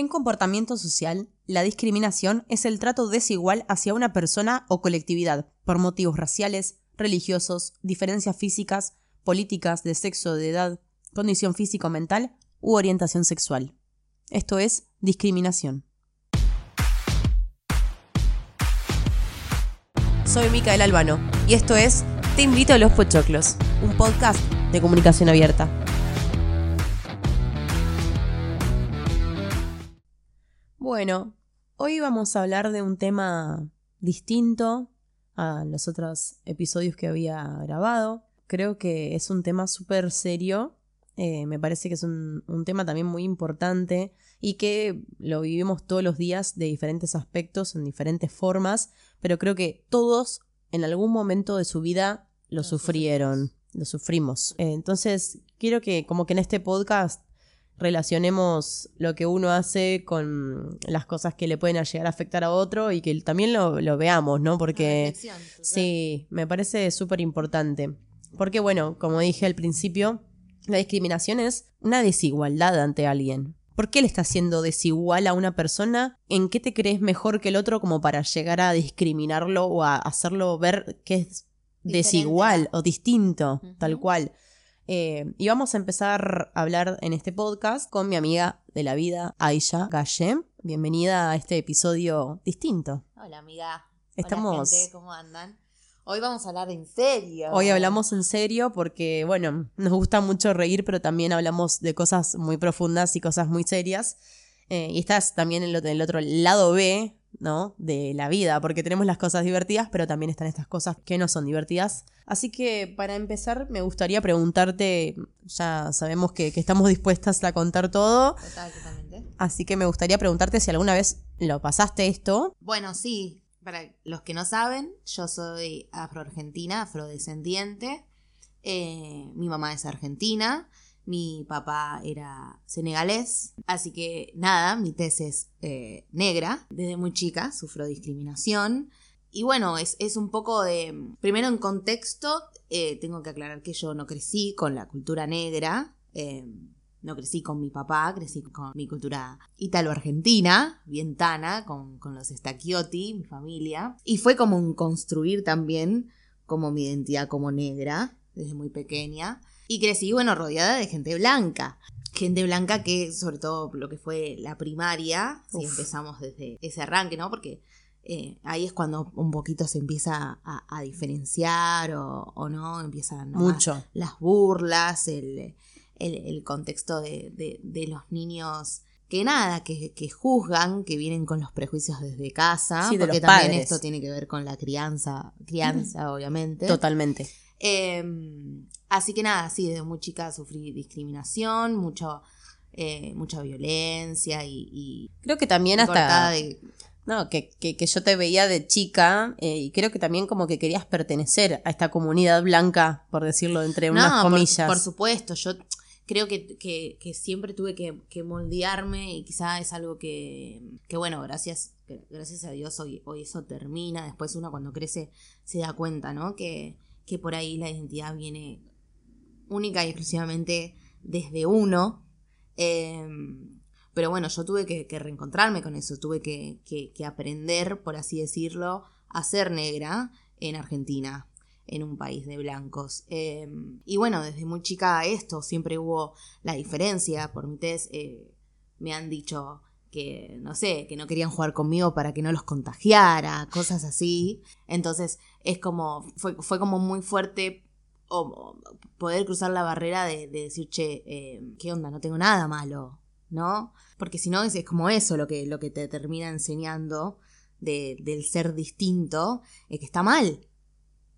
En comportamiento social, la discriminación es el trato desigual hacia una persona o colectividad por motivos raciales, religiosos, diferencias físicas, políticas, de sexo, de edad, condición físico-mental u orientación sexual. Esto es discriminación. Soy Micael Albano y esto es Te invito a los Pochoclos, un podcast de comunicación abierta. Bueno, hoy vamos a hablar de un tema distinto a los otros episodios que había grabado. Creo que es un tema súper serio. eh, me parece que es un, un tema también muy importante y que lo vivimos todos los días de diferentes aspectos, en diferentes formas, pero creo que todos en algún momento de su vida lo Lo sufrieron, lo sufrimos. Eh, entonces, quiero que como que en este podcast relacionemos lo que uno hace con las cosas que le pueden llegar a afectar a otro y que también lo, lo veamos, ¿no? Porque sí, me parece súper importante. Porque bueno, como dije al principio, la discriminación es una desigualdad ante alguien. ¿Por qué le estás siendo desigual a una persona? ¿En qué te crees mejor que el otro como para llegar a discriminarlo o a hacerlo ver que es Diferente. desigual o distinto, tal cual? Eh, y vamos a empezar a hablar en este podcast con mi amiga de la vida, Aisha Galle. Bienvenida a este episodio distinto. Hola, amiga. Estamos- Hola, gente, ¿cómo andan? Hoy vamos a hablar en serio. Hoy hablamos en serio porque, bueno, nos gusta mucho reír, pero también hablamos de cosas muy profundas y cosas muy serias. Eh, y estás también en el, el otro lado B, ¿no? De la vida, porque tenemos las cosas divertidas, pero también están estas cosas que no son divertidas. Así que para empezar, me gustaría preguntarte, ya sabemos que, que estamos dispuestas a contar todo, Total, totalmente. así que me gustaría preguntarte si alguna vez lo pasaste esto. Bueno, sí. Para los que no saben, yo soy afroargentina, afrodescendiente. Eh, mi mamá es argentina. Mi papá era senegalés. Así que nada, mi tez es eh, negra. Desde muy chica sufro discriminación. Y bueno, es, es un poco de... Primero en contexto, eh, tengo que aclarar que yo no crecí con la cultura negra. eh, no crecí con mi papá, crecí con mi cultura ítalo-argentina, bien tana, con, con los Stacchiotti, mi familia. Y fue como un construir también como mi identidad como negra, desde muy pequeña. Y crecí, bueno, rodeada de gente blanca. Gente blanca que, sobre todo lo que fue la primaria, si empezamos desde ese arranque, ¿no? Porque eh, ahí es cuando un poquito se empieza a, a diferenciar o, o no, empiezan ¿no? Mucho. las burlas, el, el, el contexto de, de- de los niños que nada, que, que juzgan, que vienen con los prejuicios desde casa, Sí, porque los también padres. esto tiene que ver con la crianza, crianza obviamente. Totalmente. Eh, así que nada, sí, desde muy chica sufrí discriminación, mucho, eh, mucha violencia y, y Creo que también hasta... de- No, que, que, que yo te veía de chica eh, y creo que también como que querías pertenecer a esta comunidad blanca, por decirlo entre unas No, por- comillas. Por, supuesto, yo creo que, que- siempre tuve que, moldearme y quizá es algo que, que bueno, gracias, gracias a Dios hoy, hoy eso termina. Después uno cuando crece se da cuenta, ¿no? Que, que por ahí la identidad viene única y exclusivamente desde uno. Eh, pero bueno, yo tuve que, reencontrarme con eso, tuve que, aprender, por así decirlo, a ser negra en Argentina, en un país de blancos. Eh, y bueno, desde muy chica esto, siempre hubo la diferencia. Por mi test eh, me han dicho que, no sé, que no querían jugar conmigo para que no los contagiara, cosas así. Entonces, es como, fue, fue como muy fuerte o- poder cruzar la barrera de, de decir, che, eh, ¿qué onda? No tengo nada malo, ¿no? Porque si no, es, es como eso lo que, lo que te termina enseñando de- del ser distinto, es que está mal,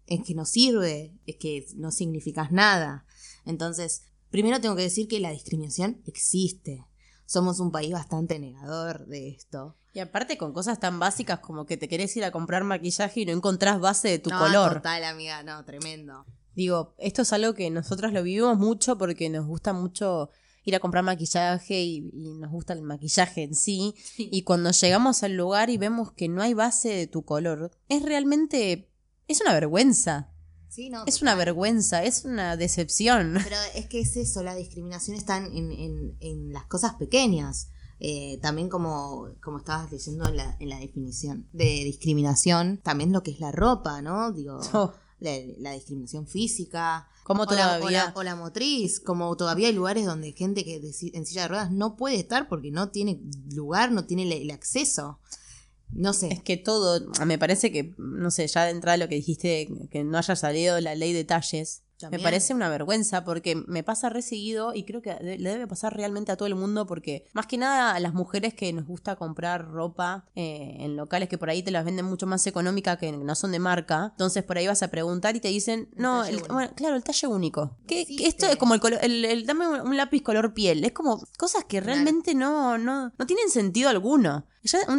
es que no sirve, es que no significas nada. Entonces, primero tengo que decir que la discriminación existe. Somos un país bastante negador de esto. Y aparte con cosas tan básicas como que te querés ir a comprar maquillaje y no encontrás base de tu No, color. Total, amiga, no, tremendo. Digo, esto es algo que nosotros lo vivimos mucho porque nos gusta mucho ir a comprar maquillaje y, y nos gusta el maquillaje en sí. Y cuando llegamos al lugar y vemos que no hay base de tu color, es realmente, es una vergüenza. Sí, no, Es total. una vergüenza, es una decepción. Pero es que es eso, la discriminación está en, en- en las cosas pequeñas. Eh, también como, como estabas diciendo en la, en la definición de discriminación, también lo que es la ropa, ¿no? Digo, Oh. La, la discriminación física. Como o la- todavía. O la, o la motriz, como todavía hay lugares donde gente que de en silla de ruedas no puede estar porque no tiene lugar, no tiene el, el acceso. No sé. Es que todo, me parece que, no sé, ya de entrada lo que dijiste, que no haya salido la ley de talles, También. me parece una vergüenza porque me pasa reseguido y creo que le debe pasar realmente a todo el mundo porque más que nada a las mujeres que nos gusta comprar ropa eh, en locales que por ahí te las venden mucho más económica que no son de marca, entonces por ahí vas a preguntar y te dicen, no, el- bueno, claro, el talle único. Que Existe. esto es como el color, el, el- dame un, lápiz color piel, es como cosas que realmente no, no, no tienen sentido alguno.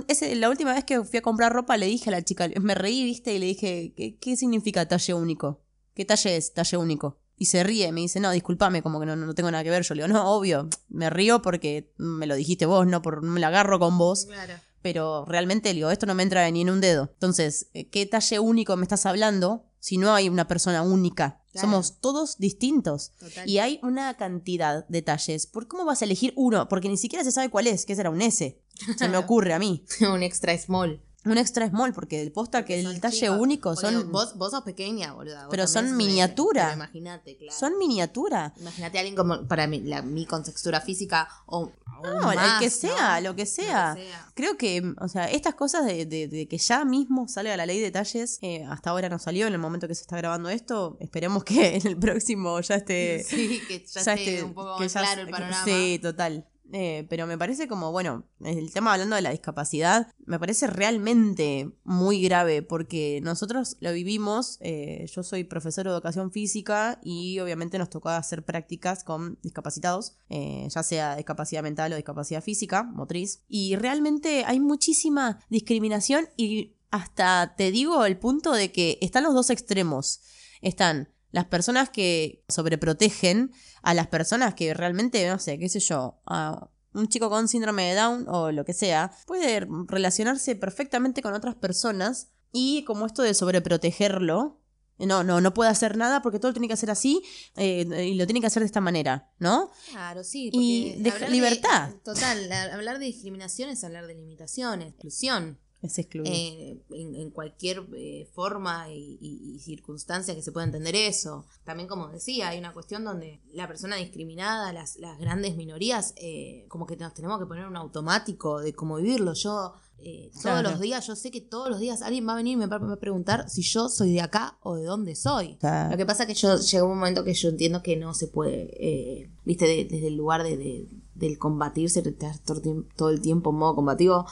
Ese- la última vez que fui a comprar ropa le dije a la chica, me reí, viste, y le dije, ¿qué, qué significa talle único? ¿Qué talle es talle único? Y se ríe, me dice, no, discúlpame, como que no, no tengo nada que ver. Yo le digo, no, obvio, me río porque me lo dijiste vos, no por, me la agarro con vos, Claro. pero realmente le digo, esto no me entra ni en un dedo. Entonces, eh, ¿qué talle único me estás hablando si no hay una persona única? Claro. Somos todos distintos. Total. Y hay una cantidad de talles. ¿Por cómo vas a elegir uno? Porque ni siquiera se sabe cuál es, que será un S. Se me ocurre a mí. un extra small. Un extra small, porque el posta que el talle chicos. único son, vos, vos sos pequeña, boluda. vos Pero son miniatura. Imagínate, claro. son miniatura. Imagínate a alguien como para mí, la, mi contextura física o. No, el más, que ¿no? sea, lo que sea. Lo que sea. Creo que, o sea, estas cosas de, de- de que ya mismo salga la ley de talles, eh, hasta ahora no salió en el momento que se está grabando esto. Esperemos que en el próximo ya esté. Sí, que ya, ya esté esté- un poco que más ya- claro el panorama. Sí, total. Eh, pero me parece como, bueno, el tema hablando de la discapacidad, me parece realmente muy grave porque nosotros lo vivimos, eh, yo soy profesor de educación física y obviamente nos tocó hacer prácticas con discapacitados, eh, ya sea discapacidad mental o discapacidad física, motriz, y realmente hay muchísima discriminación y hasta te digo el punto de que están los dos extremos. Están las personas que sobreprotegen a las personas que realmente, no sé, qué sé yo, a un chico con síndrome de Down o lo que sea, puede relacionarse perfectamente con otras personas y como esto de sobreprotegerlo, no, no, no puede hacer nada porque todo lo tiene que hacer así eh, y lo tiene que hacer de esta manera, ¿no? Claro, sí. Y hablar libertad. total, la- hablar de discriminación es hablar de limitaciones, exclusión. Es excluir. eh, en, en cualquier eh, forma y, y- y circunstancia que se pueda entender eso. También, como decía, hay una cuestión donde la persona discriminada, las, las grandes minorías, eh, como que nos tenemos que poner un automático de cómo vivirlo. Yo, eh, todos Claro. los días, yo sé que todos los días alguien va a venir y me va a preguntar si yo soy de acá o de dónde soy. Lo que pasa es que yo llegó un momento que yo entiendo que no se puede, eh, viste, de- desde el lugar de, de- del combatirse, estar todo el tiempo en modo combativo,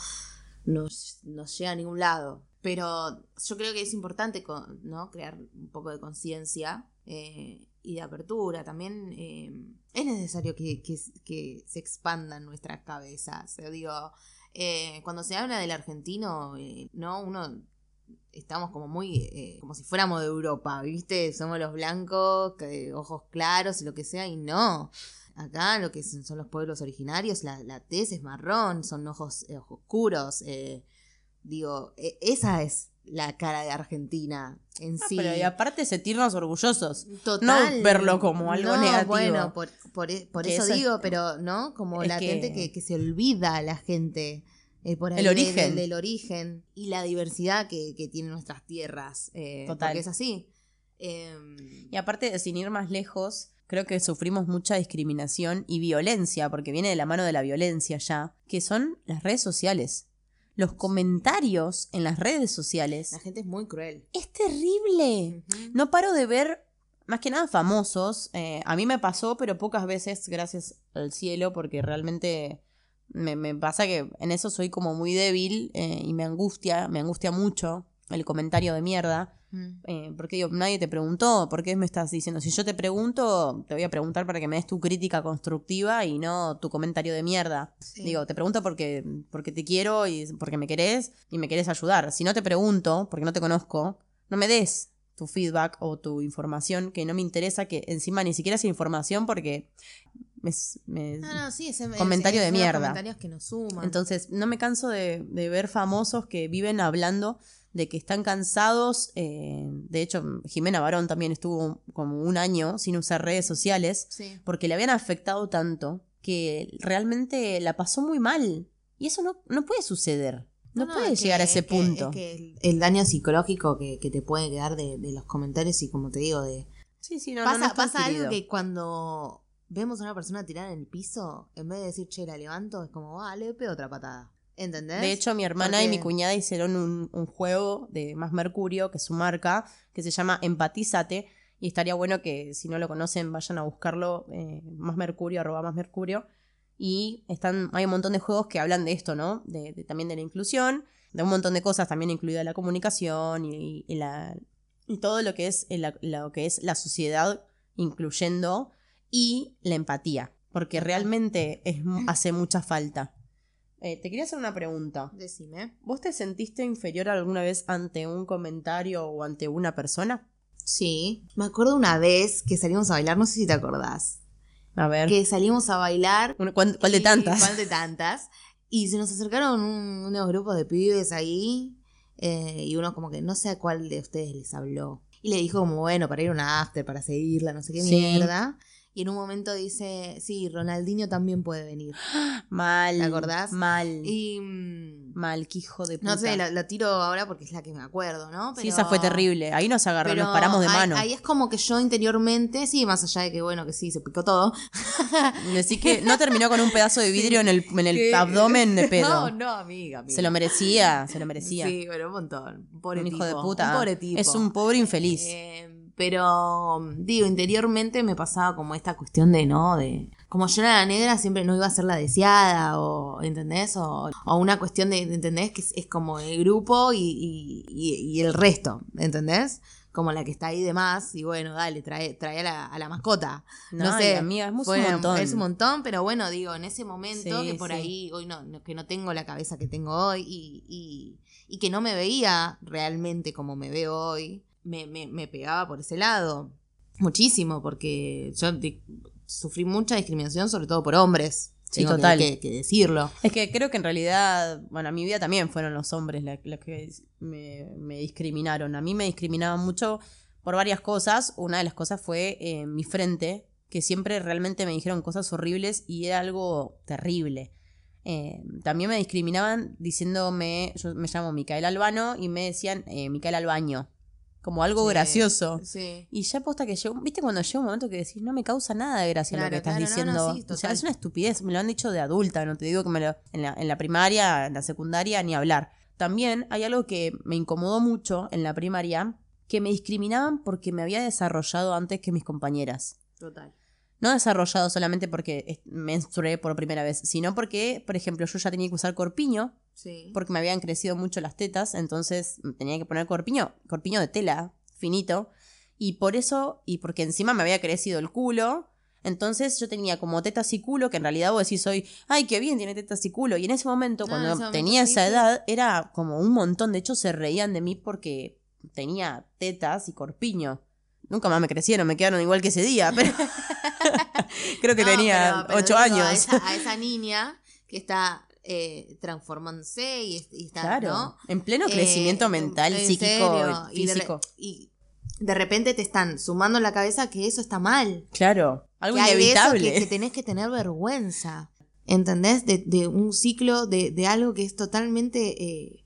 no, no llega a ningún lado. Pero yo creo que es importante ¿no? crear un poco de conciencia eh, y de apertura. También eh, es necesario que, que- que se expandan nuestras cabezas. Digo, eh, cuando se habla del argentino, eh, ¿no? Uno estamos como muy, eh, como si fuéramos de Europa, ¿viste? Somos los blancos, que- ojos claros y lo que sea, y no. Acá lo que son los pueblos originarios, la, la tez es marrón, son ojos, eh, ojos oscuros. eh, digo, e- esa es la cara de Argentina en ah, sí. pero y aparte sentirnos orgullosos. Total. no verlo como algo No, negativo. Bueno, por, por, e- por eso eso es- digo, pero, ¿no? Como la que- gente que, que se olvida a la gente. eh, por ahí El origen. de- del origen y la diversidad que, que tienen nuestras tierras. eh, Total. Porque es así. Em, Y aparte, sin ir más lejos, creo que sufrimos mucha discriminación y violencia, porque viene de la mano de la violencia ya, que son las redes sociales. Los comentarios en las redes sociales. la gente es muy cruel. Es terrible. No paro de ver, más que nada famosos. eh, a mí me pasó, pero pocas veces, gracias al cielo, porque realmente me, me pasa que en eso soy como muy débil eh, y me angustia, me angustia mucho el comentario de mierda. Mm. Eh, porque digo, nadie te preguntó, ¿por qué me estás diciendo? Si yo te pregunto, te voy a preguntar para que me des tu crítica constructiva y no tu comentario de mierda. Sí. Digo, te pregunto porque, porque te quiero y porque me querés y me querés ayudar. Si no te pregunto, porque no te conozco, no me des tu feedback o tu información que no me interesa, que encima ni siquiera es información porque me, me- No, no, sí, ese, Comentario ese- de mierda. comentarios que nos suman. entonces, no me canso de, de ver famosos que viven hablando de que están cansados. eh, de hecho, Jimena Barón también estuvo como un año sin usar redes sociales sí. porque le habían afectado tanto que realmente la pasó muy mal. Y eso no, no puede suceder. No, puede que- llegar a ese es que- punto. es que el, el daño psicológico que, que te puede quedar de, de los comentarios y como te digo, de... Sí, sí, no, no, pasa no está pasa algo que cuando vemos a una persona tirada en el piso, en vez de decir, che, la levanto, es como, ah, le pego otra patada. ¿Entendés? De hecho, mi hermana y mi cuñada hicieron un, un juego de Más Mercurio, que es su marca, que se llama Empatízate. Y estaría bueno que si no lo conocen vayan a buscarlo, eh, Más Mercurio, arroba Más Mercurio. Y están, hay un montón de juegos que hablan de esto, ¿no? De, de- también de la inclusión, de un montón de cosas, también incluida la comunicación y, y la, y todo lo que, es, el- lo que es la sociedad incluyendo y la empatía. Porque realmente es, hace mucha falta. Eh, te quería hacer una pregunta. Decime. ¿Vos te sentiste inferior alguna vez ante un comentario o ante una persona? Sí. Me acuerdo una vez que salimos a bailar, no sé si te acordás. A ver. Que salimos a bailar. ¿Cuál, cuál de tantas? ¿Cuál de tantas? Y se nos acercaron un- unos grupos de pibes ahí. eh, y uno como que no sé a cuál de ustedes les habló. Y le dijo como, bueno, para ir a una after, para seguirla, no sé qué Sí. mierda. Y en un momento dice, sí, Ronaldinho también puede venir. Mal. ¿Te acordás? Mal. Y... mm, Mal, que hijo de puta. no sé, la, la tiro ahora porque es la que me acuerdo, ¿no? Sí, esa fue terrible. Ahí nos agarró, Pero nos paramos de ahí- mano. Ahí, es como que yo interiormente, sí, más allá de que, bueno, que sí, se picó todo. Decí que no terminó con un pedazo de vidrio en el, en el Que- abdomen de pedo. No, no, amiga, amiga. Se lo merecía, se lo merecía. Sí, pero un montón. Pobre un hijo tipo, de puta. Un pobre tipo. Es un pobre infeliz. Eh, pero, digo, interiormente me pasaba como esta cuestión de, ¿no? De. Como yo era la negra, siempre no iba a ser la deseada, o, ¿entendés? O, o una cuestión de, ¿entendés? Que es, es como el grupo y, y- y- y el resto, ¿entendés? Como la que está ahí de más, y bueno, dale, trae, trae a, la, a la mascota. No, sé. amiga, es un montón. Es un montón, pero bueno, digo, en ese momento Sí, que por sí. ahí, hoy no, no- que no tengo la cabeza que tengo hoy y, y- y que no me veía realmente como me veo hoy, me, me- me pegaba por ese lado. Muchísimo, porque yo sufrí mucha discriminación, sobre todo por hombres. Sí, Tengo que- total. Que, que decirlo. Es que creo que en realidad, bueno, a mi vida también fueron los hombres la- los que me, me discriminaron. A mí me discriminaban mucho por varias cosas. Una de las cosas fue eh, mi frente, que siempre realmente me dijeron cosas horribles y era algo terrible. Eh, también me discriminaban diciéndome, yo me llamo Micaela Albano y me decían eh, Micaela Albaño, como algo Sí, gracioso. Sí. Y ya posta que llegó, viste cuando llega un momento que decís, no me causa nada de gracia lo que estás claro, no, diciendo. no, sí, o sea, es una estupidez, me lo han dicho de adulta, no te digo que me lo, en la, en la primaria, en la secundaria, ni hablar. También hay algo que me incomodó mucho en la primaria, que me discriminaban porque me había desarrollado antes que mis compañeras. Total. No desarrollado solamente porque menstrué por primera vez, sino porque, por ejemplo, yo ya tenía que usar corpiño, Sí. porque me habían crecido mucho las tetas, entonces tenía que poner corpiño, corpiño de tela, finito, y por eso, y porque encima me había crecido el culo, entonces yo tenía como tetas y culo, que en realidad vos decís hoy, ay, qué bien, tiene tetas y culo, y en ese momento, No, cuando ese tenía esa sí. edad, era como un montón, de hecho se reían de mí porque tenía tetas y corpiño. Nunca más me crecieron, me quedaron igual que ese día, pero creo que No, tenía pero- pero ocho digo, años. A esa, a esa niña que está eh, transformándose y, y está, Claro, ¿no? en pleno Eh, crecimiento en- mental, en psíquico, y y de re- físico. Y de repente te están sumando en la cabeza que eso está mal. Claro, algo que eso inevitable. que, que tenés que tener vergüenza. ¿Entendés? De, de un ciclo, de, de algo que es totalmente eh,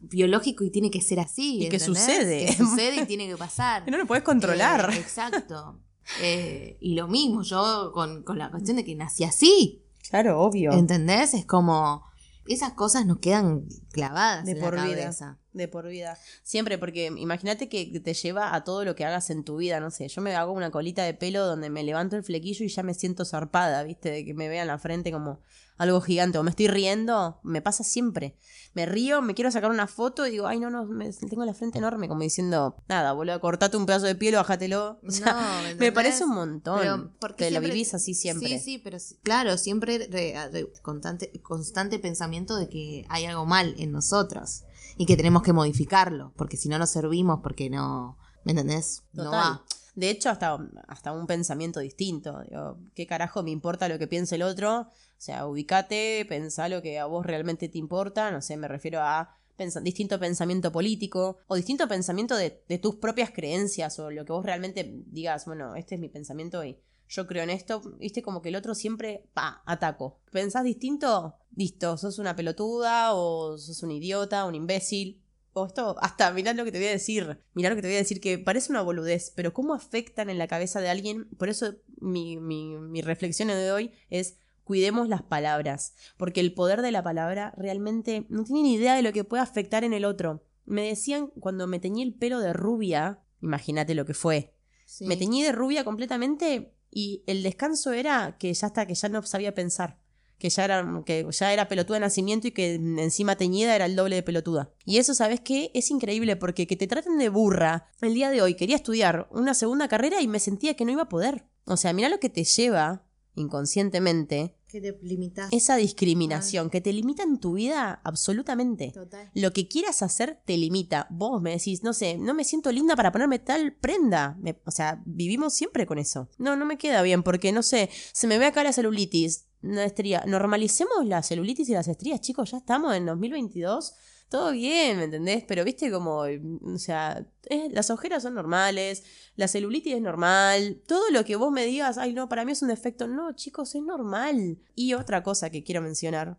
biológico y tiene que ser así. Y que sucede. Que sucede y tiene que pasar. Que no lo puedes controlar. Eh, exacto. Eh, y lo mismo yo con, con la cuestión de que nací así. Claro, obvio. ¿Entendés? Es como. Esas cosas nos quedan clavadas De en por la vida. cabeza. De por vida. Siempre, porque imagínate que te lleva a todo lo que hagas en tu vida, no sé. Yo me hago una colita de pelo donde me levanto el flequillo y ya me siento zarpada, ¿viste? De que me vean la frente como algo gigante. O me estoy riendo, me pasa siempre. Me río, me quiero sacar una foto y digo, ay, no, no, me- tengo la frente enorme, como diciendo, nada, boludo, cortate un pedazo de piel o bájatelo. O sea, No, ¿me parece un montón. Pero, porque Te lo siempre- vivís así siempre. Sí, sí, pero claro, siempre re- re- constante, constante pensamiento de que hay algo mal en nosotros y que tenemos que modificarlo, porque si no nos servimos, porque no, ¿me entendés? No va. De hecho, hasta, hasta un pensamiento distinto. Digo, ¿Qué carajo me importa lo que piense el otro? O sea, ubicate, pensá lo que a vos realmente te importa. No sé, me refiero a distinto pensamiento político o distinto pensamiento de, de tus propias creencias o lo que vos realmente digas, bueno, este es mi pensamiento y yo creo en esto, viste, como que el otro siempre, pa, ataco. ¿Pensás distinto? Listo, sos una pelotuda o sos un idiota, un imbécil. O esto, hasta mirá lo que te voy a decir, mirá lo que te voy a decir, que parece una boludez, pero cómo afectan en la cabeza de alguien, por eso mi, mi, mi reflexión de hoy es cuidemos las palabras, porque el poder de la palabra realmente no tiene ni idea de lo que puede afectar en el otro. Me decían cuando me teñí el pelo de rubia, imagínate lo que fue. Sí. Me teñí de rubia completamente y el descanso era que ya hasta que ya no sabía pensar. Que ya, era, que ya era pelotuda de nacimiento y que encima teñida era el doble de pelotuda. Y eso, ¿sabes qué? Es increíble porque que te traten de burra. El día de hoy quería estudiar una segunda carrera y me sentía que no iba a poder. O sea, mira lo que te lleva inconscientemente Que te limitas. esa discriminación que te limita en tu vida absolutamente. Total. Lo que quieras hacer te limita. Vos me decís, no sé, no me siento linda para ponerme tal prenda. Me- o sea, vivimos siempre con eso. No, no me queda bien porque, no sé, se me ve acá la celulitis, una estría. Normalicemos la celulitis y las estrías, chicos, ya estamos en 2022. Todo bien, ¿me entendés? Pero viste como, o sea, las ojeras son normales, la celulitis es normal, todo lo que vos me digas, ay no, para mí es un defecto, no, chicos, es normal. Y otra cosa que quiero mencionar,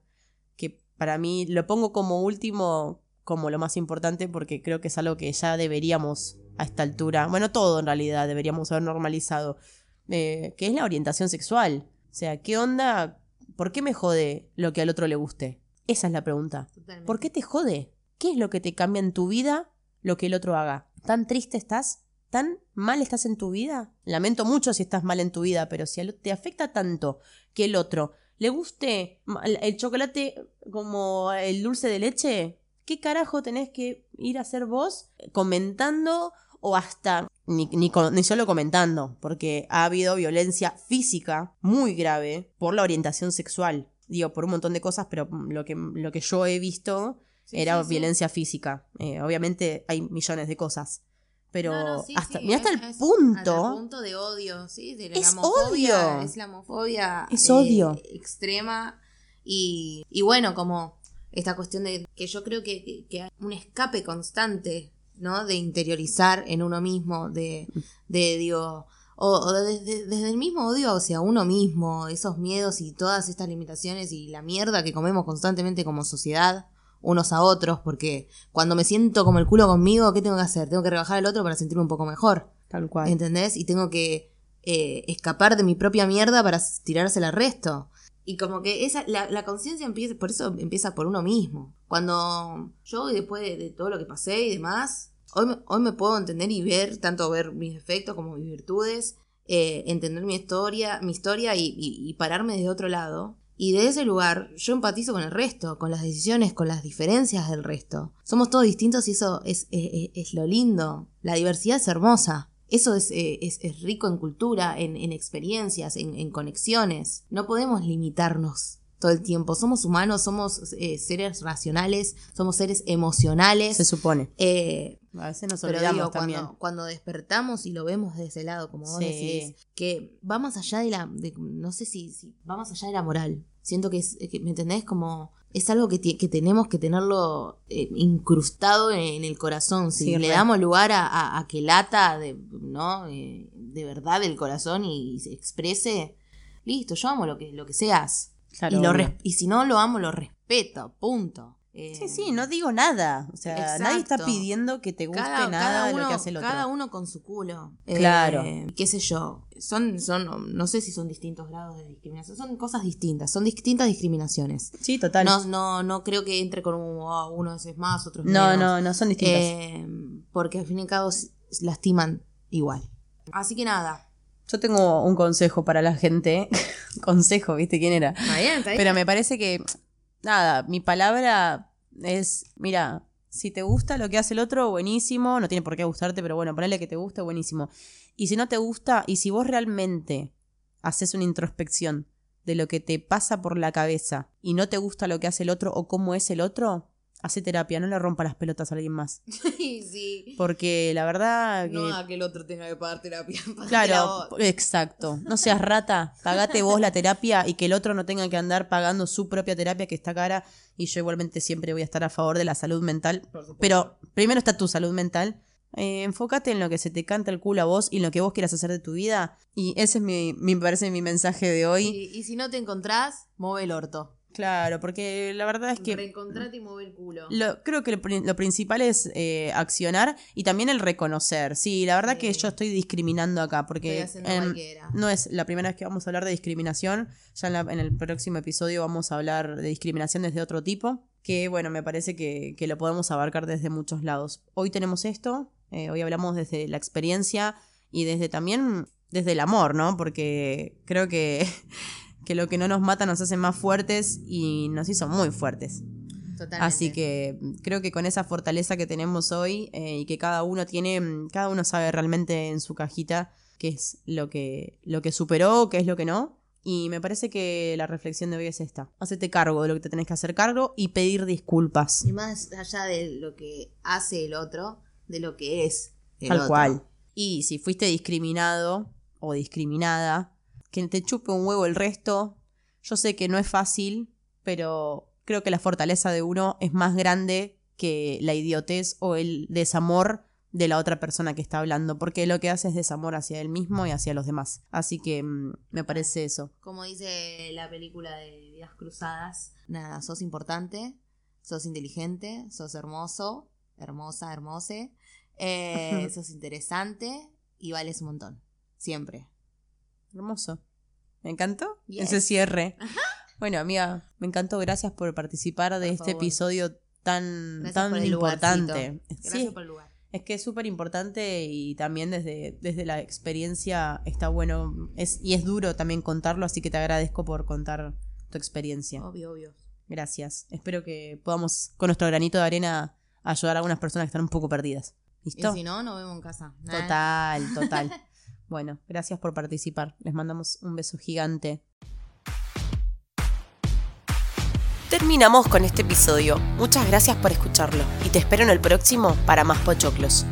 que para mí lo pongo como último, como lo más importante, porque creo que es algo que ya deberíamos a esta altura, bueno, todo en realidad deberíamos haber normalizado, eh, que es la orientación sexual. O sea, ¿qué onda? ¿Por qué me jode lo que al otro le guste? Esa es la pregunta. Totalmente. ¿Por qué te jode? ¿Qué es lo que te cambia en tu vida lo que el otro haga? ¿Tan triste estás? ¿Tan mal estás en tu vida? Lamento mucho si estás mal en tu vida, pero si te afecta tanto que el otro le guste el chocolate como el dulce de leche, ¿qué carajo tenés que ir a hacer vos comentando o hasta ni, ni, ni solo comentando? Porque ha habido violencia física muy grave por la orientación sexual. Digo, por un montón de cosas, pero lo que, lo que yo he visto Sí, era sí, sí. violencia física. Eh, obviamente hay millones de cosas. Pero No, no, sí, hasta, sí, mira hasta es- el es punto. Hasta el punto de odio, sí, de la Es odio. Es eh, odio. extrema y, y bueno, como esta cuestión de que yo creo que- que hay un escape constante, ¿no? De interiorizar en uno mismo, de, de digo, o, o desde, desde el mismo odio hacia uno mismo, esos miedos y todas estas limitaciones y la mierda que comemos constantemente como sociedad unos a otros, porque cuando me siento como el culo conmigo, ¿qué tengo que hacer? Tengo que rebajar al otro para sentirme un poco mejor. Tal cual. ¿Entendés? Y tengo que eh, escapar de mi propia mierda para tirársela al resto. Y como que esa, la, la conciencia empieza, por eso empieza por uno mismo. Cuando yo, después de, todo lo que pasé y demás, hoy, me- hoy me puedo entender y ver, tanto ver mis defectos como mis virtudes, eh, entender mi historia, mi historia y, pararme de otro lado. Y de ese lugar yo empatizo con el resto, con las decisiones, con las diferencias del resto. Somos todos distintos y eso es, es- es- es lo lindo. La diversidad es hermosa. Eso es, eh, es- es rico en cultura, en, en experiencias, en, en conexiones. No podemos limitarnos todo el tiempo. Somos humanos, somos eh, seres racionales, somos seres emocionales. Se supone. Eh, A veces nos pero olvidamos digo, también. cuando, cuando despertamos y lo vemos de ese lado, como vos Sí. decís, que va más allá de la, de- no sé si, si va más allá de la moral. Siento que, es, que ¿me entendés? Como es algo que, que tenemos que tenerlo eh, incrustado en, en el corazón. Si Sí, le damos lugar a, a- a que lata de, ¿no? Eh, de verdad del corazón y, se exprese, listo, yo amo lo que, lo que seas. Claro, y, lo res- y si no lo amo, lo respeto, punto. Eh, Sí, sí, no digo nada. O sea, nadie está pidiendo que te guste cada, nada cada de uno, lo que hace el otro. cada uno con su culo. Claro. Eh, qué sé yo. Son, son, no sé si son distintos grados de discriminación. Son cosas distintas. Son distintas discriminaciones. Sí, total. No, no, no creo que entre con un, ah, uno es más, otro es no, menos. no, no son distintas. Eh, porque al fin y al cabo lastiman igual. Así que nada. Yo tengo un consejo para la gente. consejo, ¿viste quién era? Está bien, está bien. Pero me parece que, nada, mi palabra es, mira, si te gusta lo que hace el otro, buenísimo, no tiene por qué gustarte, pero bueno, ponele que te guste, buenísimo. Y si no te gusta, y si vos realmente haces una introspección de lo que te pasa por la cabeza y no te gusta lo que hace el otro o cómo es el otro, hace terapia, no le rompa las pelotas a alguien más. sí. Porque la verdad que... No a que el otro tenga que pagar terapia. Claro, vos. exacto. No seas rata, pagate vos la terapia y que el otro no tenga que andar pagando su propia terapia que está cara. Y yo igualmente siempre voy a estar a favor de la salud mental. Pero primero está tu salud mental. Eh, enfócate en lo que se te canta el culo a vos y en lo que vos quieras hacer de tu vida. Y ese es mi, me parece mi mensaje de hoy. Y, y si no te encontrás, mueve el orto. Claro, porque la verdad es que... Reencontrate y mueve el culo. Lo, creo que lo, pri- lo principal es eh, accionar y también el reconocer. Sí, la verdad que Sí. yo estoy discriminando acá porque no es la primera vez que vamos a hablar de discriminación. Ya en, la- en el próximo episodio vamos a hablar de discriminación desde otro tipo. Que bueno, me parece que, que lo podemos abarcar desde muchos lados. Hoy tenemos esto, eh, hoy hablamos desde la experiencia y desde también desde el amor, ¿no? Porque creo que, que lo que no nos mata nos hace más fuertes y nos hizo muy fuertes. Totalmente. Así que mm, creo que con esa fortaleza que tenemos hoy eh, y que cada uno tiene, mm, cada uno sabe realmente en su cajita qué es lo que, lo que superó, qué es lo que no. Y me parece que la reflexión de hoy es esta. Hacete cargo de lo que te tenés que hacer cargo y pedir disculpas. Y más allá de lo que hace el otro, de lo que es el Tal otro. cual. Y si fuiste discriminado o discriminada, que te chupe un huevo el resto. Yo sé que no es fácil, pero creo que la fortaleza de uno es más grande que la idiotez o el desamor de la otra persona que está hablando, porque lo que hace es desamor hacia él mismo y hacia los demás. Así que mm, me parece eso. Como dice la película de Vidas Cruzadas, nada, sos importante, sos inteligente, sos hermoso, hermosa, hermose, eh, sos interesante y vales un montón. Siempre. Hermoso. ¿Me encantó? Yes. Ese cierre. Bueno, amiga, me encantó. Gracias por participar de Por este favor. episodio tan, Gracias tan importante. Gracias Sí, por el lugar. es que es súper importante y también desde, desde la experiencia está bueno. Es, y es duro también contarlo, así que te agradezco por contar tu experiencia. Obvio, obvio. Gracias. Espero que podamos, con nuestro granito de arena, ayudar a algunas personas que están un poco perdidas. Y ¿Listo? si no, nos vemos en casa. Total, total. bueno, gracias por participar. Les mandamos un beso gigante. Terminamos con este episodio. Muchas gracias por escucharlo y te espero en el próximo para más pochoclos.